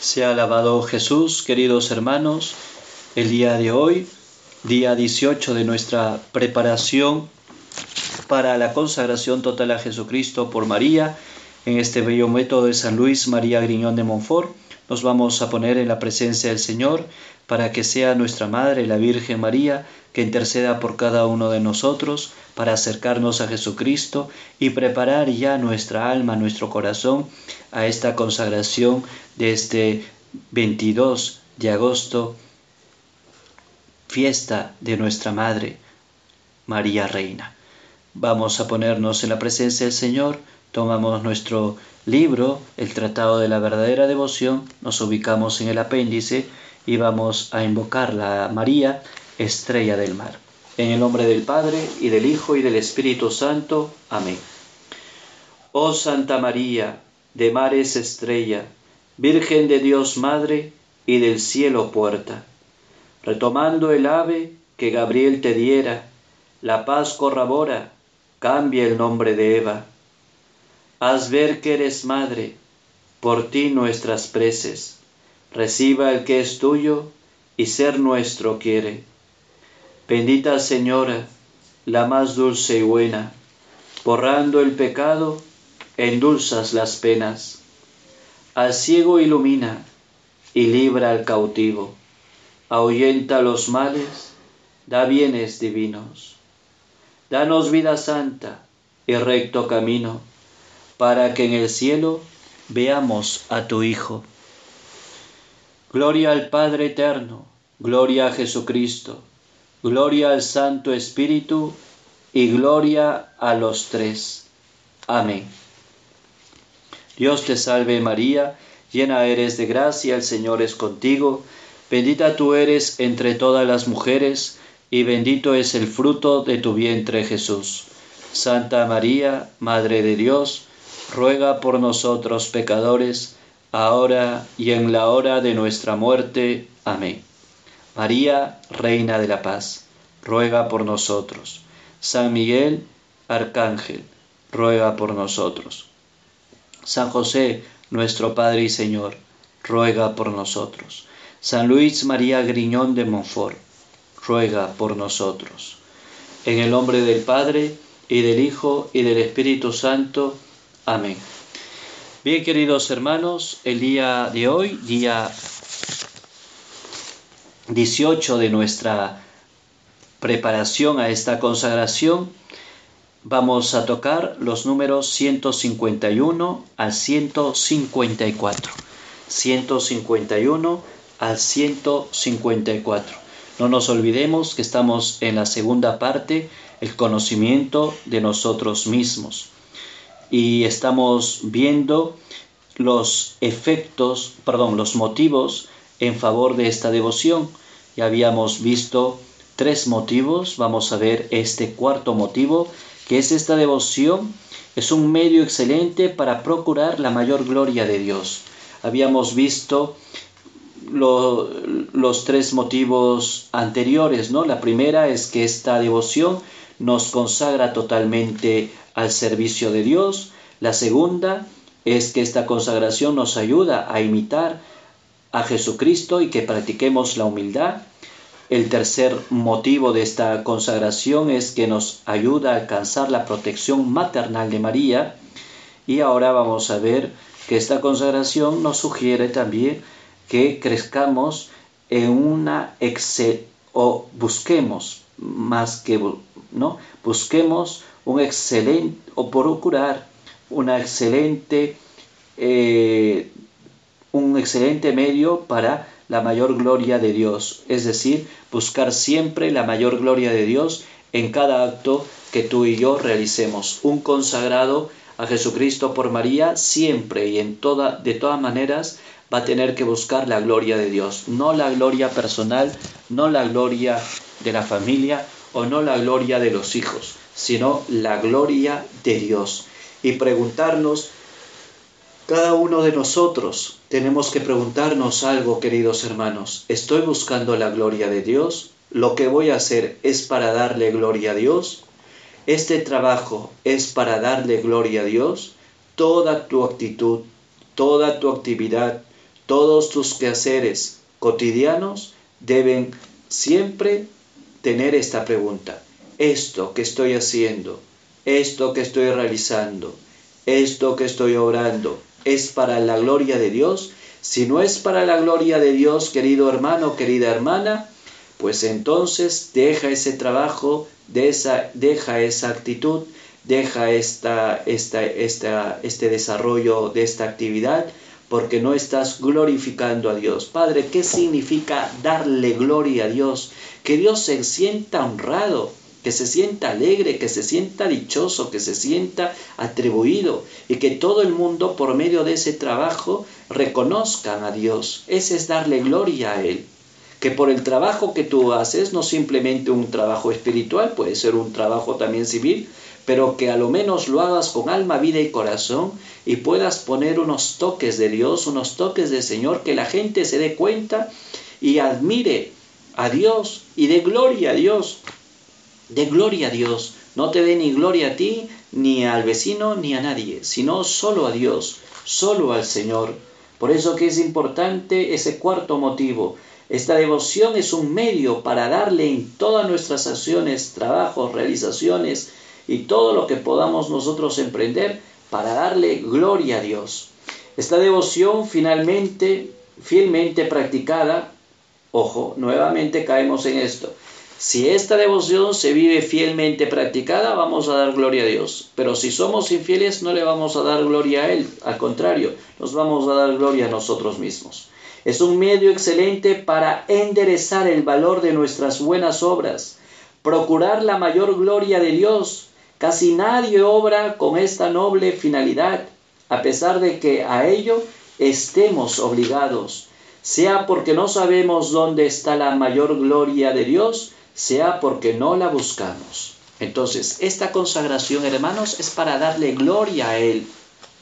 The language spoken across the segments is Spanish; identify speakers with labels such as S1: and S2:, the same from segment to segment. S1: Sea alabado Jesús, queridos hermanos, el día de hoy, día 18 de nuestra preparación para la consagración total a Jesucristo por María, en este bello método de San Luis María Griñón de Montfort, nos vamos a poner en la presencia del Señor, para que sea nuestra Madre, la Virgen María, que interceda por cada uno de nosotros, para acercarnos a Jesucristo y preparar ya nuestra alma, nuestro corazón, a esta consagración de este 22 de agosto, fiesta de nuestra Madre, María Reina. Vamos a ponernos en la presencia del Señor, tomamos nuestro libro, el Tratado de la Verdadera Devoción, nos ubicamos en el apéndice, íbamos a invocar la María, estrella del mar. En el nombre del Padre, y del Hijo, y del Espíritu Santo. Amén. Oh Santa María, de mares estrella, Virgen de Dios Madre, y del cielo puerta. Retomando el ave que Gabriel te diera, la paz corrabora, cambia el nombre de Eva. Haz ver que eres madre, por ti nuestras preces reciba el que es tuyo y ser nuestro quiere. Bendita Señora, la más dulce y buena, borrando el pecado, endulzas las penas. Al ciego ilumina y libra al cautivo, ahuyenta los males, da bienes divinos. Danos vida santa y recto camino, para que en el cielo veamos a tu Hijo. Gloria al Padre Eterno, gloria a Jesucristo, gloria al Santo Espíritu y gloria a los tres. Amén. Dios te salve María, llena eres de gracia, el Señor es contigo, bendita tú eres entre todas las mujeres, y bendito es el fruto de tu vientre Jesús. Santa María, Madre de Dios, ruega por nosotros pecadores, ahora y en la hora de nuestra muerte. Amén. María, Reina de la Paz, ruega por nosotros. San Miguel, Arcángel, ruega por nosotros. San José, nuestro Padre y Señor, ruega por nosotros. San Luis María Griñón de Montfort, ruega por nosotros. En el nombre del Padre, y del Hijo, y del Espíritu Santo. Amén. Bien, queridos hermanos, el día de hoy, día 18 de nuestra preparación a esta consagración, vamos a tocar los números 151 al 154. 151 al 154. No nos olvidemos que estamos en la segunda parte, el conocimiento de nosotros mismos y estamos viendo los efectos, perdón, los motivos en favor de esta devoción. Ya habíamos visto tres motivos, vamos a ver este cuarto motivo, que es esta devoción, es un medio excelente para procurar la mayor gloria de Dios. Habíamos visto los tres motivos anteriores, ¿no? La primera es que esta devoción nos consagra totalmente al servicio de Dios. La segunda es que esta consagración nos ayuda a imitar a Jesucristo y que practiquemos la humildad. El tercer motivo de esta consagración es que nos ayuda a alcanzar la protección maternal de María. Y ahora vamos a ver que esta consagración nos sugiere también que crezcamos en una excel o busquemos más que no busquemos un excelente, o procurar una excelente, eh, un excelente medio para la mayor gloria de Dios, es decir, buscar siempre la mayor gloria de Dios en cada acto que tú y yo realicemos. Un consagrado a Jesucristo por María siempre y en toda, de todas maneras va a tener que buscar la gloria de Dios, no la gloria personal, no la gloria de la familia o no la gloria de los hijos, sino la gloria de Dios. Y preguntarnos, cada uno de nosotros tenemos que preguntarnos algo, queridos hermanos. ¿Estoy buscando la gloria de Dios? ¿Lo que voy a hacer es para darle gloria a Dios? ¿Este trabajo es para darle gloria a Dios? Toda tu actitud, toda tu actividad, todos tus quehaceres cotidianos deben siempre tener esta pregunta esto que estoy haciendo, esto que estoy realizando, esto que estoy orando, es para la gloria de Dios. Si no es para la gloria de Dios, querido hermano, querida hermana, pues entonces deja ese trabajo, deja esa actitud, deja este desarrollo de esta actividad, porque no estás glorificando a Dios. Padre, ¿qué significa darle gloria a Dios? Que Dios se sienta honrado que se sienta alegre, que se sienta dichoso, que se sienta atribuido y que todo el mundo por medio de ese trabajo reconozcan a Dios. Ese es darle gloria a Él. Que por el trabajo que tú haces, no simplemente un trabajo espiritual, puede ser un trabajo también civil, pero que a lo menos lo hagas con alma, vida y corazón y puedas poner unos toques de Dios, unos toques del Señor, que la gente se dé cuenta y admire a Dios y dé gloria a Dios de gloria a Dios. No te dé ni gloria a ti, ni al vecino, ni a nadie, sino solo a Dios, solo al Señor. Por eso que es importante ese cuarto motivo. Esta devoción es un medio para darle en todas nuestras acciones, trabajos, realizaciones y todo lo que podamos nosotros emprender para darle gloria a Dios. Esta devoción finalmente, fielmente practicada, ojo, nuevamente caemos en esto, si esta devoción se vive fielmente practicada, vamos a dar gloria a Dios. Pero si somos infieles, no le vamos a dar gloria a Él. Al contrario, nos vamos a dar gloria a nosotros mismos. Es un medio excelente para enderezar el valor de nuestras buenas obras, procurar la mayor gloria de Dios. Casi nadie obra con esta noble finalidad, a pesar de que a ello estemos obligados, sea porque no sabemos dónde está la mayor gloria de Dios, sea porque no la buscamos. Entonces, esta consagración, hermanos, es para darle gloria a Él.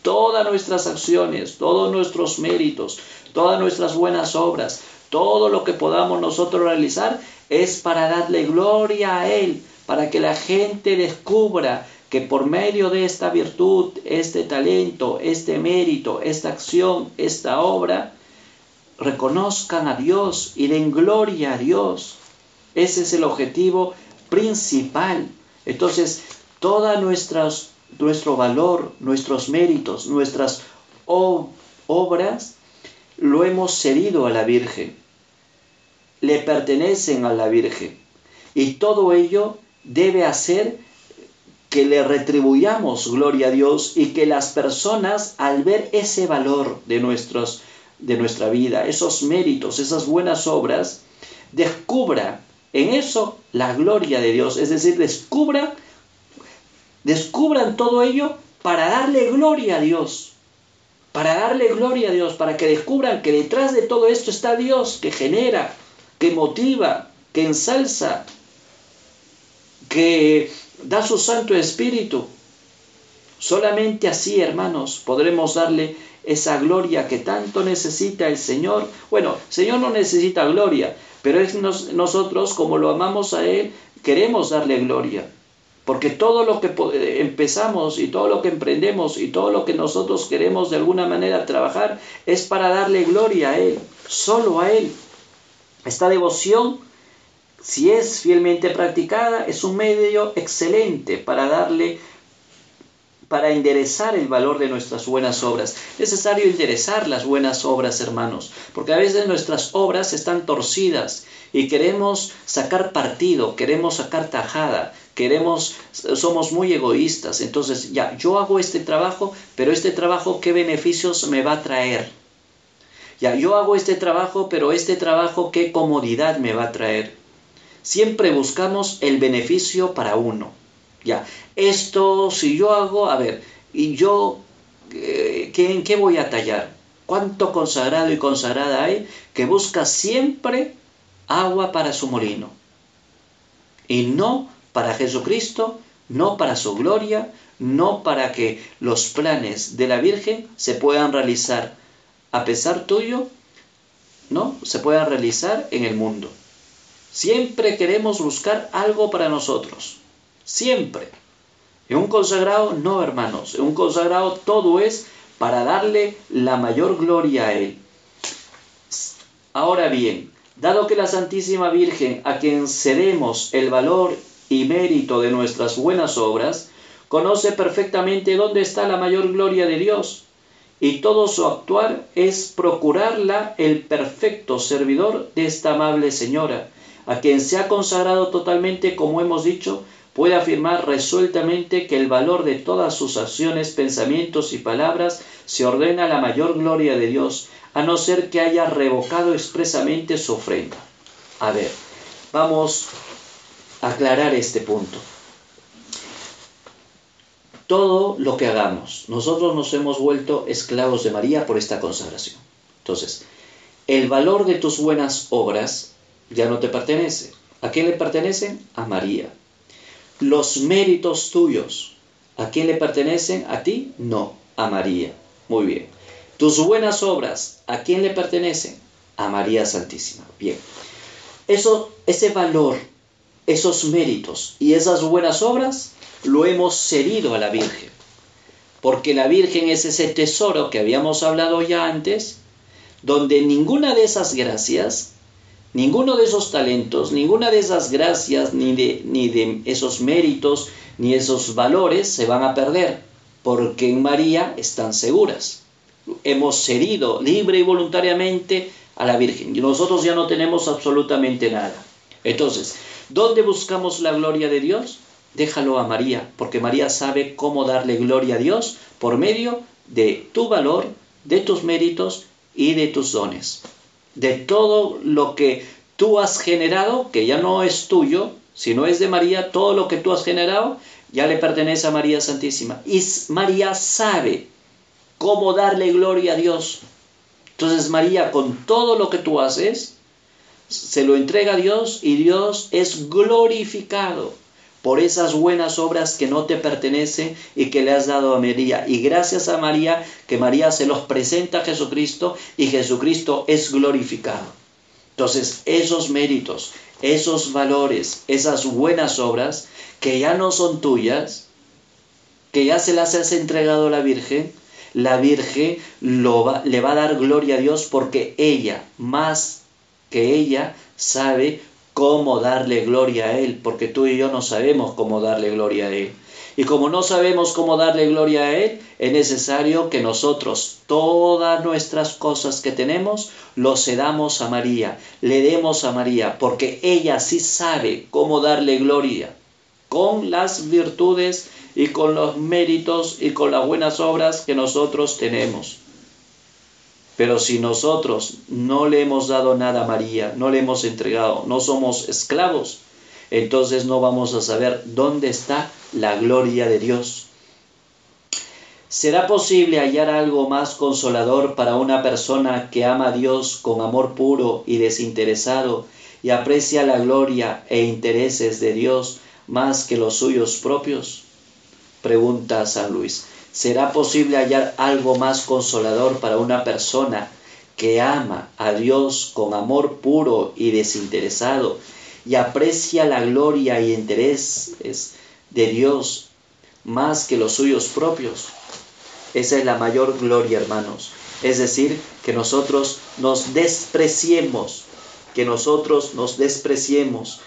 S1: Todas nuestras acciones, todos nuestros méritos, todas nuestras buenas obras, todo lo que podamos nosotros realizar es para darle gloria a Él, para que la gente descubra que por medio de esta virtud, este talento, este mérito, esta acción, esta obra, reconozcan a Dios y den gloria a Dios. Ese es el objetivo principal. Entonces, todo nuestro valor, nuestros méritos, nuestras obras, lo hemos cedido a la Virgen. Le pertenecen a la Virgen. Y todo ello debe hacer que le retribuyamos gloria a Dios y que las personas al ver ese valor de, nuestros, de nuestra vida, esos méritos, esas buenas obras, descubra en eso la gloria de Dios, es decir, descubran, descubran todo ello para darle gloria a Dios, para darle gloria a Dios, para que descubran que detrás de todo esto está Dios que genera, que motiva, que ensalza, que da su Santo Espíritu. Solamente así, hermanos, podremos darle esa gloria que tanto necesita el Señor. Bueno, el Señor no necesita gloria, pero es nosotros, como lo amamos a Él, queremos darle gloria. Porque todo lo que eh, empezamos y todo lo que emprendemos y todo lo que nosotros queremos de alguna manera trabajar es para darle gloria a Él, solo a Él. Esta devoción, si es fielmente practicada, es un medio excelente para darle gloria para enderezar el valor de nuestras buenas obras. Necesario enderezar las buenas obras, hermanos, porque a veces nuestras obras están torcidas y queremos sacar partido, queremos sacar tajada, queremos somos muy egoístas, entonces ya yo hago este trabajo, pero este trabajo qué beneficios me va a traer? Ya yo hago este trabajo, pero este trabajo qué comodidad me va a traer? Siempre buscamos el beneficio para uno ya, esto si yo hago, a ver, y yo, eh, ¿en qué voy a tallar? ¿Cuánto consagrado y consagrada hay que busca siempre agua para su molino? Y no para Jesucristo, no para su gloria, no para que los planes de la Virgen se puedan realizar a pesar tuyo, ¿no? Se puedan realizar en el mundo. Siempre queremos buscar algo para nosotros siempre. En un consagrado no, hermanos, en un consagrado todo es para darle la mayor gloria a Él. Ahora bien, dado que la Santísima Virgen, a quien cedemos el valor y mérito de nuestras buenas obras, conoce perfectamente dónde está la mayor gloria de Dios, y todo su actuar es procurarla el perfecto servidor de esta amable señora, a quien se ha consagrado totalmente, como hemos dicho, puede afirmar resueltamente que el valor de todas sus acciones, pensamientos y palabras se ordena a la mayor gloria de Dios, a no ser que haya revocado expresamente su ofrenda. A ver, vamos a aclarar este punto. Todo lo que hagamos, nosotros nos hemos vuelto esclavos de María por esta consagración. Entonces, el valor de tus buenas obras ya no te pertenece. ¿A quién le pertenecen? A María los méritos tuyos. ¿A quién le pertenecen? ¿A ti? No, a María. Muy bien. Tus buenas obras, ¿a quién le pertenecen? A María Santísima. Bien. Eso, ese valor, esos méritos y esas buenas obras lo hemos cedido a la Virgen. Porque la Virgen es ese tesoro que habíamos hablado ya antes, donde ninguna de esas gracias Ninguno de esos talentos, ninguna de esas gracias, ni de, esos méritos, ni esos valores se van a perder, porque en María están seguras. Hemos cedido libre y voluntariamente a la Virgen y nosotros ya no tenemos absolutamente nada. Entonces, ¿dónde buscamos la gloria de Dios? Déjalo a María, porque María sabe cómo darle gloria a Dios por medio de tu valor, de tus méritos y de tus dones de todo lo que tú has generado, que ya no es tuyo, sino es de María, todo lo que tú has generado ya le pertenece a María Santísima. Y María sabe cómo darle gloria a Dios. Entonces María, con todo lo que tú haces, se lo entrega a Dios y Dios es glorificado por esas buenas obras que no te pertenecen y que le has dado a María. Y gracias a María, que María se los presenta a Jesucristo y Jesucristo es glorificado. Entonces, esos méritos, esos valores, esas buenas obras que ya no son tuyas, que ya se las has entregado a la Virgen, la Virgen le va a dar gloria a Dios porque ella, más que ella, sabe cómo darle gloria a Él, porque tú y yo no sabemos cómo darle gloria a Él. Y como no sabemos cómo darle gloria a Él, es necesario que nosotros todas nuestras cosas que tenemos lo cedamos a María, le demos a María, porque ella sí sabe cómo darle gloria, con las virtudes y con los méritos y con las buenas obras que nosotros tenemos. Pero si nosotros no le hemos dado nada a María, no le hemos entregado, no somos esclavos, entonces no vamos a saber dónde está la gloria de Dios. ¿Será posible hallar algo más consolador para una persona que ama a Dios con amor puro y desinteresado y aprecia la gloria e intereses de Dios más que los suyos propios? Pregunta San Luis. ¿Será posible hallar algo más consolador para una persona que ama a Dios con amor puro y desinteresado y aprecia la gloria y intereses de Dios más que los suyos propios? Esa es la mayor gloria, hermanos. Es decir, que nosotros nos despreciemos, que nosotros nos despreciemos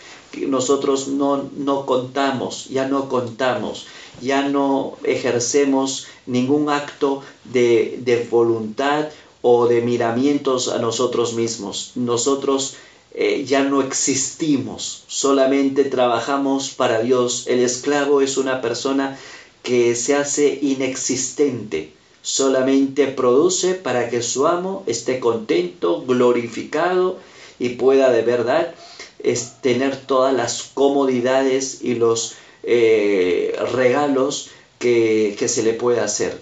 S1: nosotros no, contamos, ya no contamos, ya no ejercemos ningún acto de, voluntad o de miramientos a nosotros mismos. Nosotros eh, ya no existimos, solamente trabajamos para Dios. El esclavo es una persona que se hace inexistente, solamente produce para que su amo esté contento, glorificado y pueda de verdad es tener todas las comodidades y los eh, regalos que, que se le puede hacer.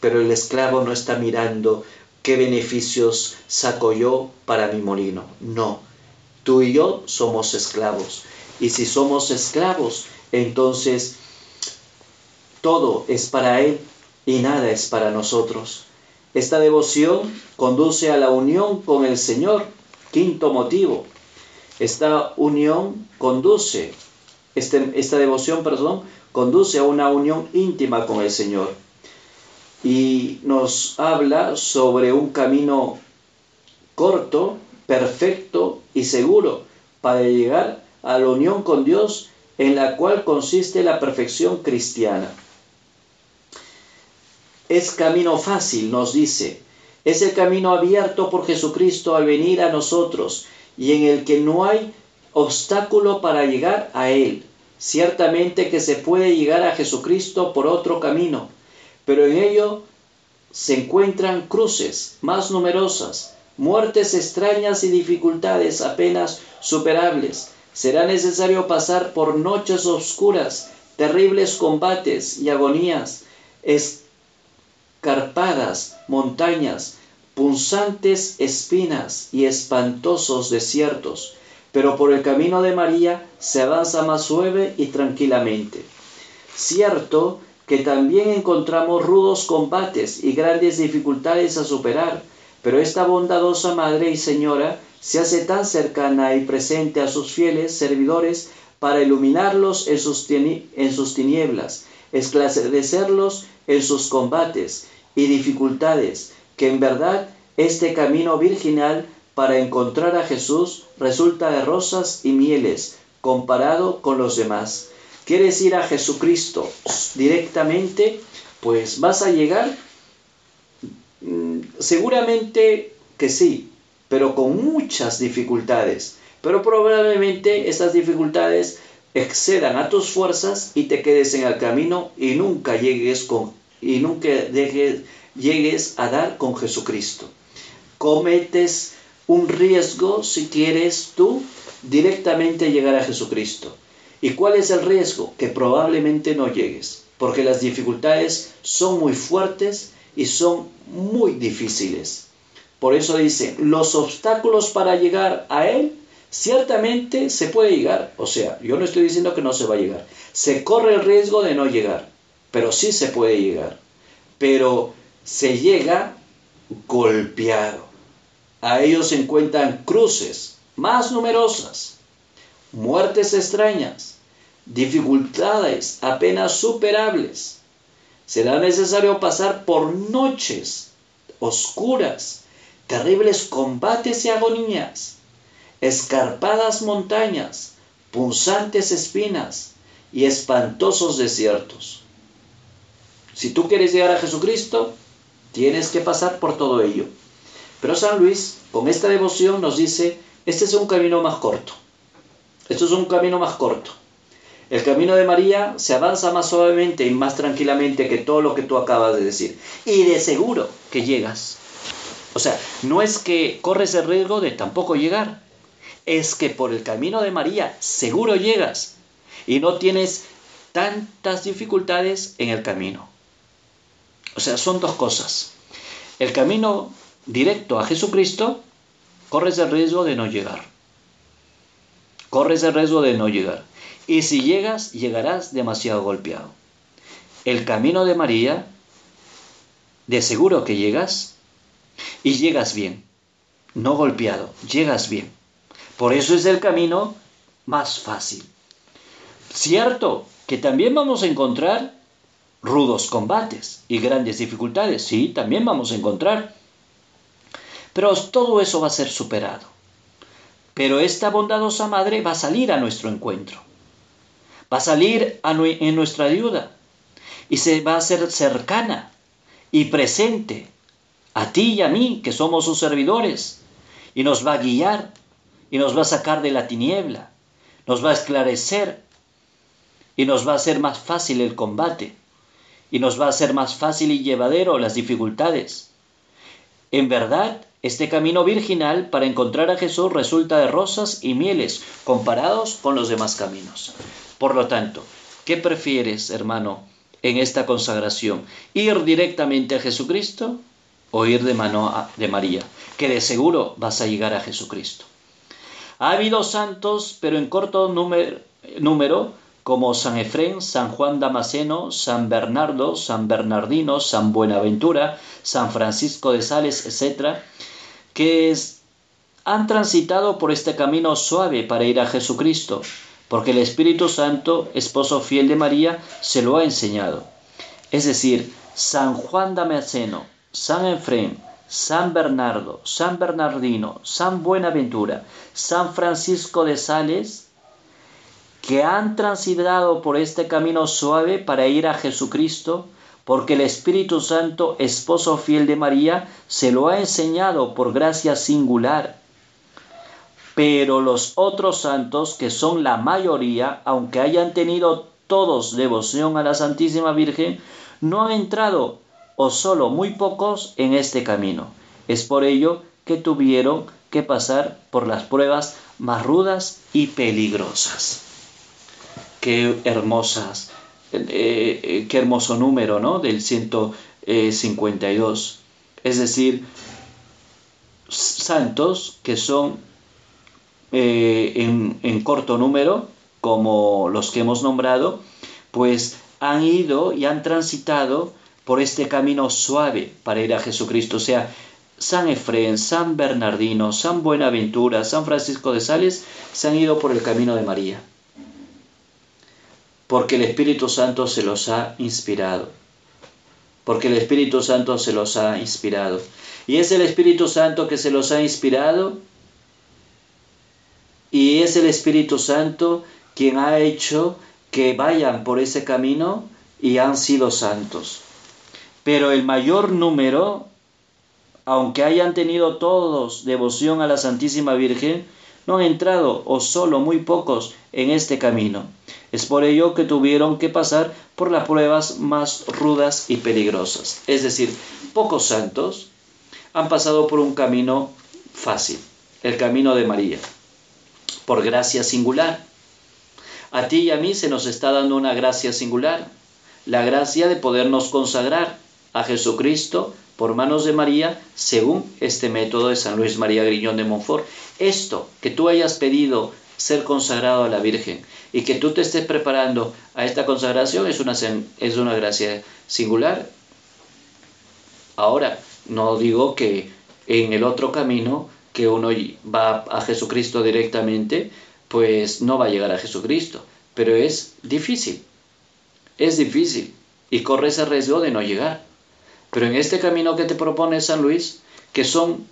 S1: Pero el esclavo no está mirando qué beneficios saco yo para mi molino. No, tú y yo somos esclavos. Y si somos esclavos, entonces todo es para Él y nada es para nosotros. Esta devoción conduce a la unión con el Señor. Quinto motivo, esta unión conduce, este, esta devoción, perdón, conduce a una unión íntima con el Señor. Y nos habla sobre un camino corto, perfecto y seguro para llegar a la unión con Dios en la cual consiste la perfección cristiana. Es camino fácil, nos dice. Es el camino abierto por Jesucristo al venir a nosotros y en el que no hay obstáculo para llegar a Él. Ciertamente que se puede llegar a Jesucristo por otro camino, pero en ello se encuentran cruces más numerosas, muertes extrañas y dificultades apenas superables. Será necesario pasar por noches oscuras, terribles combates y agonías, escarpadas montañas, punzantes espinas y espantosos desiertos, pero por el camino de María se avanza más suave y tranquilamente. Cierto que también encontramos rudos combates y grandes dificultades a superar, pero esta bondadosa Madre y Señora se hace tan cercana y presente a sus fieles servidores para iluminarlos en sus, en sus tinieblas, esclarecerlos en sus combates y dificultades, que en verdad este camino virginal para encontrar a Jesús resulta de rosas y mieles comparado con los demás. ¿Quieres ir a Jesucristo directamente? Pues vas a llegar mm, seguramente que sí, pero con muchas dificultades. Pero probablemente esas dificultades excedan a tus fuerzas y te quedes en el camino y nunca llegues con y nunca dejes llegues a dar con Jesucristo. Cometes un riesgo si quieres tú directamente llegar a Jesucristo. ¿Y cuál es el riesgo? Que probablemente no llegues, porque las dificultades son muy fuertes y son muy difíciles. Por eso dice, los obstáculos para llegar a Él, ciertamente se puede llegar. O sea, yo no estoy diciendo que no se va a llegar. Se corre el riesgo de no llegar, pero sí se puede llegar. Pero se llega golpeado. A ellos se encuentran cruces más numerosas, muertes extrañas, dificultades apenas superables. Será necesario pasar por noches oscuras, terribles combates y agonías, escarpadas montañas, punzantes espinas y espantosos desiertos. Si tú quieres llegar a Jesucristo, Tienes que pasar por todo ello. Pero San Luis, con esta devoción, nos dice, este es un camino más corto. Esto es un camino más corto. El camino de María se avanza más suavemente y más tranquilamente que todo lo que tú acabas de decir. Y de seguro que llegas. O sea, no es que corres el riesgo de tampoco llegar. Es que por el camino de María seguro llegas. Y no tienes tantas dificultades en el camino. O sea, son dos cosas. El camino directo a Jesucristo, corres el riesgo de no llegar. Corres el riesgo de no llegar. Y si llegas, llegarás demasiado golpeado. El camino de María, de seguro que llegas y llegas bien, no golpeado, llegas bien. Por eso es el camino más fácil. Cierto que también vamos a encontrar rudos combates y grandes dificultades, sí, también vamos a encontrar. Pero todo eso va a ser superado. Pero esta bondadosa madre va a salir a nuestro encuentro, va a salir en nuestra ayuda y se va a ser cercana y presente a ti y a mí, que somos sus servidores, y nos va a guiar y nos va a sacar de la tiniebla, nos va a esclarecer y nos va a hacer más fácil el combate y nos va a ser más fácil y llevadero las dificultades. En verdad, este camino virginal para encontrar a Jesús resulta de rosas y mieles comparados con los demás caminos. Por lo tanto, ¿qué prefieres, hermano, en esta consagración? ¿Ir directamente a Jesucristo o ir de mano de María? Que de seguro vas a llegar a Jesucristo. Ha habido santos, pero en corto número como San Efrén, San Juan Damaseno, San Bernardo, San Bernardino, San Buenaventura, San Francisco de Sales, etc., que han transitado por este camino suave para ir a Jesucristo, porque el Espíritu Santo, esposo fiel de María, se lo ha enseñado. Es decir, San Juan Damaseno, San Efrén, San Bernardo, San Bernardino, San Buenaventura, San Francisco de Sales, que han transitado por este camino suave para ir a Jesucristo, porque el Espíritu Santo, esposo fiel de María, se lo ha enseñado por gracia singular. Pero los otros santos, que son la mayoría, aunque hayan tenido todos devoción a la Santísima Virgen, no han entrado, o solo muy pocos, en este camino. Es por ello que tuvieron que pasar por las pruebas más rudas y peligrosas qué hermosas, eh, eh, qué hermoso número, ¿no? Del 152. Eh, es decir, santos que son en, en corto número, como los que hemos nombrado, pues han ido y han transitado por este camino suave para ir a Jesucristo. O sea, San Efrén, San Bernardino, San Buenaventura, San Francisco de Sales se han ido por el camino de María porque el Espíritu Santo se los ha inspirado. Porque el Espíritu Santo se los ha inspirado. Y es el Espíritu Santo que se los ha inspirado. Y es el Espíritu Santo quien ha hecho que vayan por ese camino y han sido santos. Pero el mayor número, aunque hayan tenido todos devoción a la Santísima Virgen, no han entrado o solo muy pocos en este camino. Es por ello que tuvieron que pasar por las pruebas más rudas y peligrosas. Es decir, pocos santos han pasado por un camino fácil, el camino de María, por gracia singular. A ti y a mí se nos está dando una gracia singular, la gracia de podernos consagrar a Jesucristo por manos de María según este método de San Luis María Griñón de Montfort. Esto que tú hayas pedido ser consagrado a la Virgen. Y que tú te estés preparando a esta consagración es una, es una gracia singular. Ahora, no digo que en el otro camino, que uno va a Jesucristo directamente, pues no va a llegar a Jesucristo. Pero es difícil, es difícil y corre ese riesgo de no llegar. Pero en este camino que te propone San Luis, que son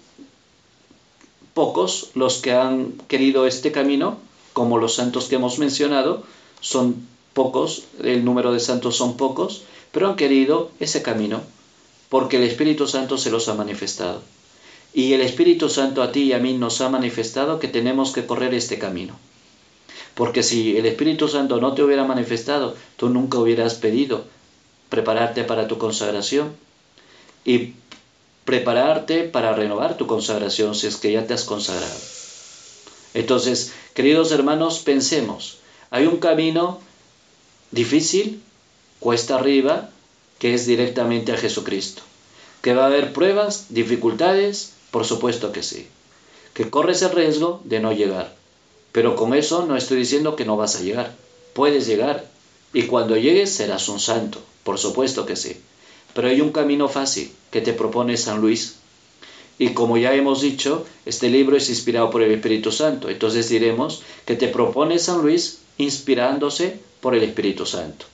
S1: pocos los que han querido este camino, como los santos que hemos mencionado, son pocos, el número de santos son pocos, pero han querido ese camino, porque el Espíritu Santo se los ha manifestado. Y el Espíritu Santo a ti y a mí nos ha manifestado que tenemos que correr este camino. Porque si el Espíritu Santo no te hubiera manifestado, tú nunca hubieras pedido prepararte para tu consagración. Y prepararte para renovar tu consagración si es que ya te has consagrado. Entonces, queridos hermanos, pensemos, hay un camino difícil, cuesta arriba, que es directamente a Jesucristo. ¿Que va a haber pruebas, dificultades? Por supuesto que sí. Que corres el riesgo de no llegar. Pero con eso no estoy diciendo que no vas a llegar. Puedes llegar. Y cuando llegues serás un santo. Por supuesto que sí. Pero hay un camino fácil que te propone San Luis. Y como ya hemos dicho, este libro es inspirado por el Espíritu Santo. Entonces diremos que te propone San Luis inspirándose por el Espíritu Santo.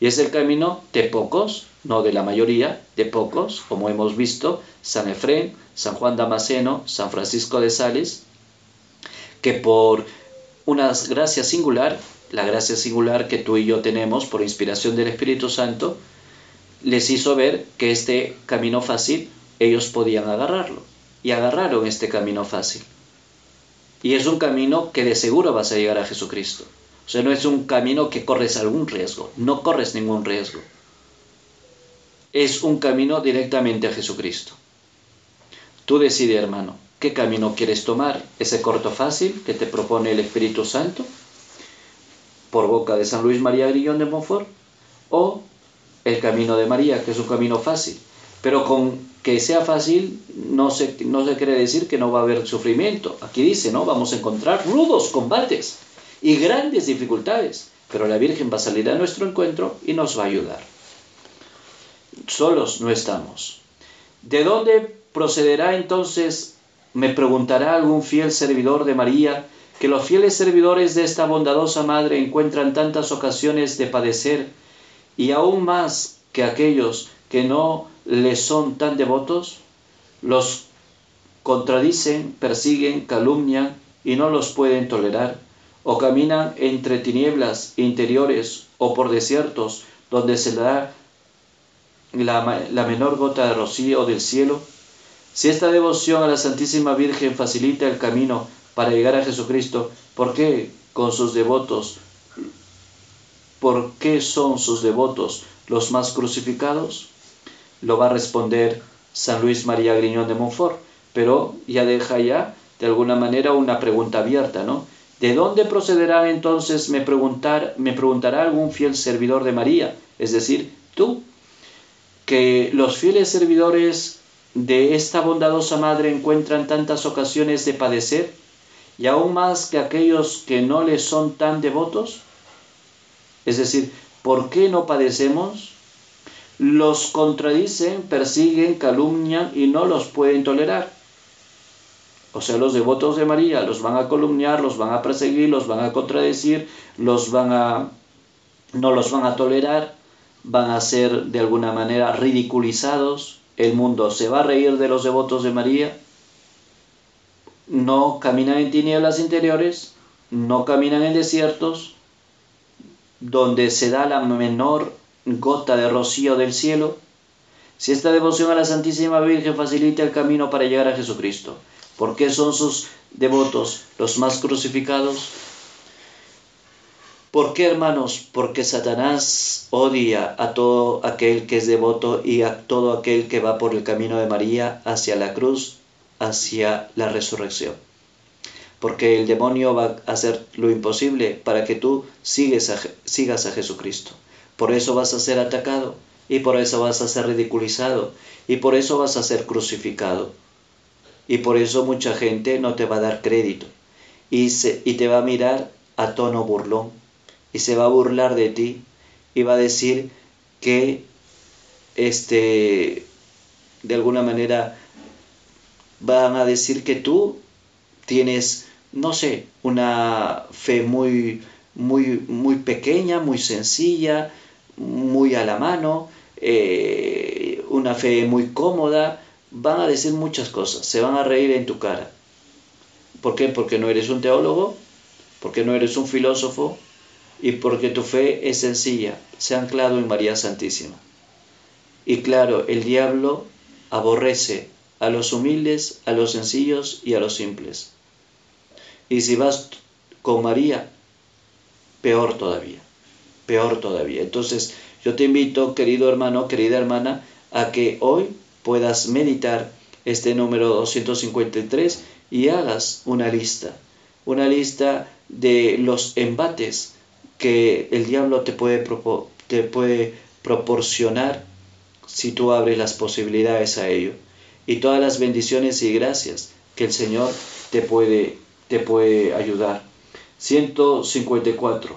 S1: Y es el camino de pocos, no de la mayoría, de pocos, como hemos visto, San Efrén, San Juan Damasceno, San Francisco de Sales, que por una gracia singular, la gracia singular que tú y yo tenemos por inspiración del Espíritu Santo, les hizo ver que este camino fácil ellos podían agarrarlo. Y agarraron este camino fácil. Y es un camino que de seguro vas a llegar a Jesucristo. O sea, no es un camino que corres algún riesgo, no corres ningún riesgo. Es un camino directamente a Jesucristo. Tú decide, hermano, qué camino quieres tomar, ese corto fácil que te propone el Espíritu Santo por boca de San Luis María Grillón de Montfort o el camino de María, que es un camino fácil. Pero con que sea fácil no se, no se quiere decir que no va a haber sufrimiento. Aquí dice, ¿no? Vamos a encontrar rudos combates y grandes dificultades, pero la Virgen va a salir a nuestro encuentro y nos va a ayudar. Solos no estamos. ¿De dónde procederá entonces, me preguntará algún fiel servidor de María, que los fieles servidores de esta bondadosa Madre encuentran tantas ocasiones de padecer y aún más que aquellos que no les son tan devotos, los contradicen, persiguen, calumnian y no los pueden tolerar, o caminan entre tinieblas interiores o por desiertos donde se da la, la menor gota de rocío del cielo. Si esta devoción a la Santísima Virgen facilita el camino para llegar a Jesucristo, ¿por qué con sus devotos ¿por qué son sus devotos los más crucificados? Lo va a responder San Luis María Griñón de Montfort, pero ya deja ya de alguna manera una pregunta abierta, ¿no? ¿De dónde procederán entonces, me, preguntar, me preguntará algún fiel servidor de María, es decir, tú? Que los fieles servidores de esta bondadosa madre encuentran tantas ocasiones de padecer, y aún más que aquellos que no le son tan devotos? Es decir, ¿por qué no padecemos? Los contradicen, persiguen, calumnian y no los pueden tolerar. O sea, los devotos de María los van a calumniar, los van a perseguir, los van a contradecir, los van a no los van a tolerar, van a ser de alguna manera ridiculizados, el mundo se va a reír de los devotos de María. No caminan en tinieblas interiores, no caminan en desiertos, donde se da la menor gota de rocío del cielo, si esta devoción a la Santísima Virgen facilita el camino para llegar a Jesucristo, ¿por qué son sus devotos los más crucificados? ¿Por qué, hermanos? Porque Satanás odia a todo aquel que es devoto y a todo aquel que va por el camino de María hacia la cruz, hacia la resurrección porque el demonio va a hacer lo imposible para que tú sigas a Jesucristo. Por eso vas a ser atacado, y por eso vas a ser ridiculizado, y por eso vas a ser crucificado. Y por eso mucha gente no te va a dar crédito, y, y te va a mirar a tono burlón, y se va a burlar de ti, y va a decir que, este, de alguna manera, van a decir que tú tienes no sé, una fe muy, muy, muy pequeña, muy sencilla, muy a la mano, eh, una fe muy cómoda, van a decir muchas cosas, se van a reír en tu cara. ¿Por qué? Porque no eres un teólogo, porque no eres un filósofo y porque tu fe es sencilla, se ha anclado en María Santísima. Y claro, el diablo aborrece a los humildes, a los sencillos y a los simples. Y si vas con María, peor todavía, peor todavía. Entonces, yo te invito, querido hermano, querida hermana, a que hoy puedas meditar este número 253 y hagas una lista, una lista de los embates que el diablo te puede, te puede proporcionar si tú abres las posibilidades a ello y todas las bendiciones y gracias que el Señor te puede te puede ayudar. 154.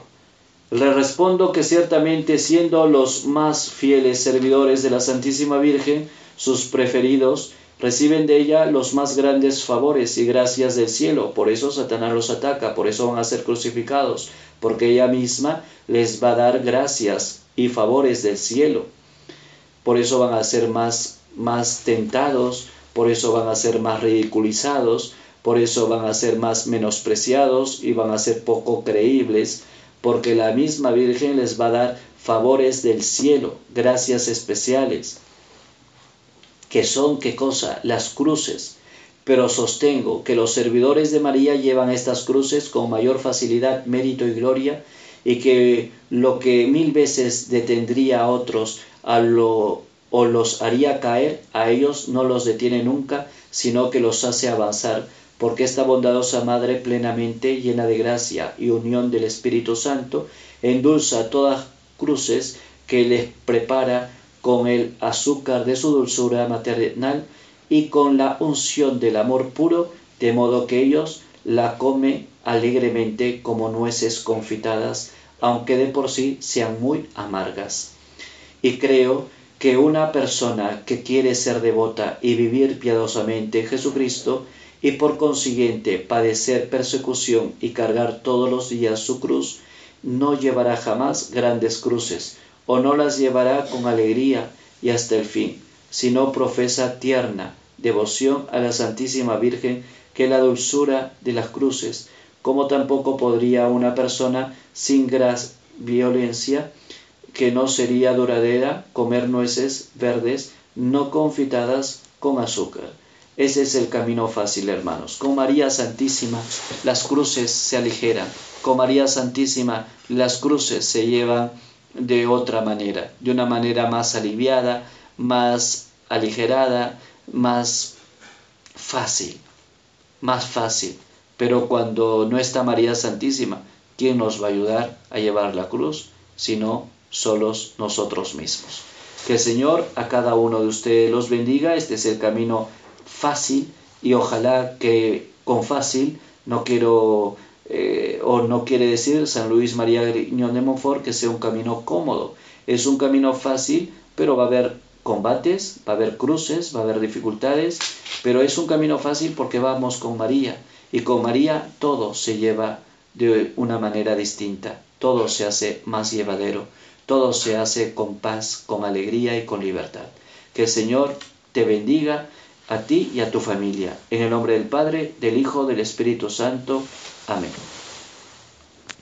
S1: Le respondo que ciertamente siendo los más fieles servidores de la Santísima Virgen, sus preferidos, reciben de ella los más grandes favores y gracias del cielo. Por eso Satanás los ataca, por eso van a ser crucificados, porque ella misma les va a dar gracias y favores del cielo. Por eso van a ser más, más tentados, por eso van a ser más ridiculizados, por eso van a ser más menospreciados y van a ser poco creíbles, porque la misma Virgen les va a dar favores del cielo, gracias especiales, que son qué cosa, las cruces. Pero sostengo que los servidores de María llevan estas cruces con mayor facilidad, mérito y gloria, y que lo que mil veces detendría a otros a o los haría caer, a ellos no los detiene nunca, sino que los hace avanzar porque esta bondadosa Madre plenamente llena de gracia y unión del Espíritu Santo, endulza todas cruces que les prepara con el azúcar de su dulzura maternal y con la unción del amor puro, de modo que ellos la comen alegremente como nueces confitadas, aunque de por sí sean muy amargas. Y creo que una persona que quiere ser devota y vivir piadosamente Jesucristo, y por consiguiente padecer persecución y cargar todos los días su cruz, no llevará jamás grandes cruces, o no las llevará con alegría y hasta el fin, sino profesa tierna devoción a la Santísima Virgen que la dulzura de las cruces, como tampoco podría una persona sin gras violencia, que no sería duradera, comer nueces verdes no confitadas con azúcar. Ese es el camino fácil, hermanos. Con María Santísima las cruces se aligeran. Con María Santísima las cruces se llevan de otra manera, de una manera más aliviada, más aligerada, más fácil, más fácil. Pero cuando no está María Santísima, ¿quién nos va a ayudar a llevar la cruz? Sino solos nosotros mismos. Que el Señor a cada uno de ustedes los bendiga. Este es el camino fácil y ojalá que con fácil no quiero eh, o no quiere decir San Luis María Griñón de Montfort que sea un camino cómodo. Es un camino fácil, pero va a haber combates, va a haber cruces, va a haber dificultades, pero es un camino fácil porque vamos con María y con María todo se lleva de una manera distinta, todo se hace más llevadero, todo se hace con paz, con alegría y con libertad. Que el Señor te bendiga a ti y a tu familia. En el nombre del Padre, del Hijo, del Espíritu Santo. Amén.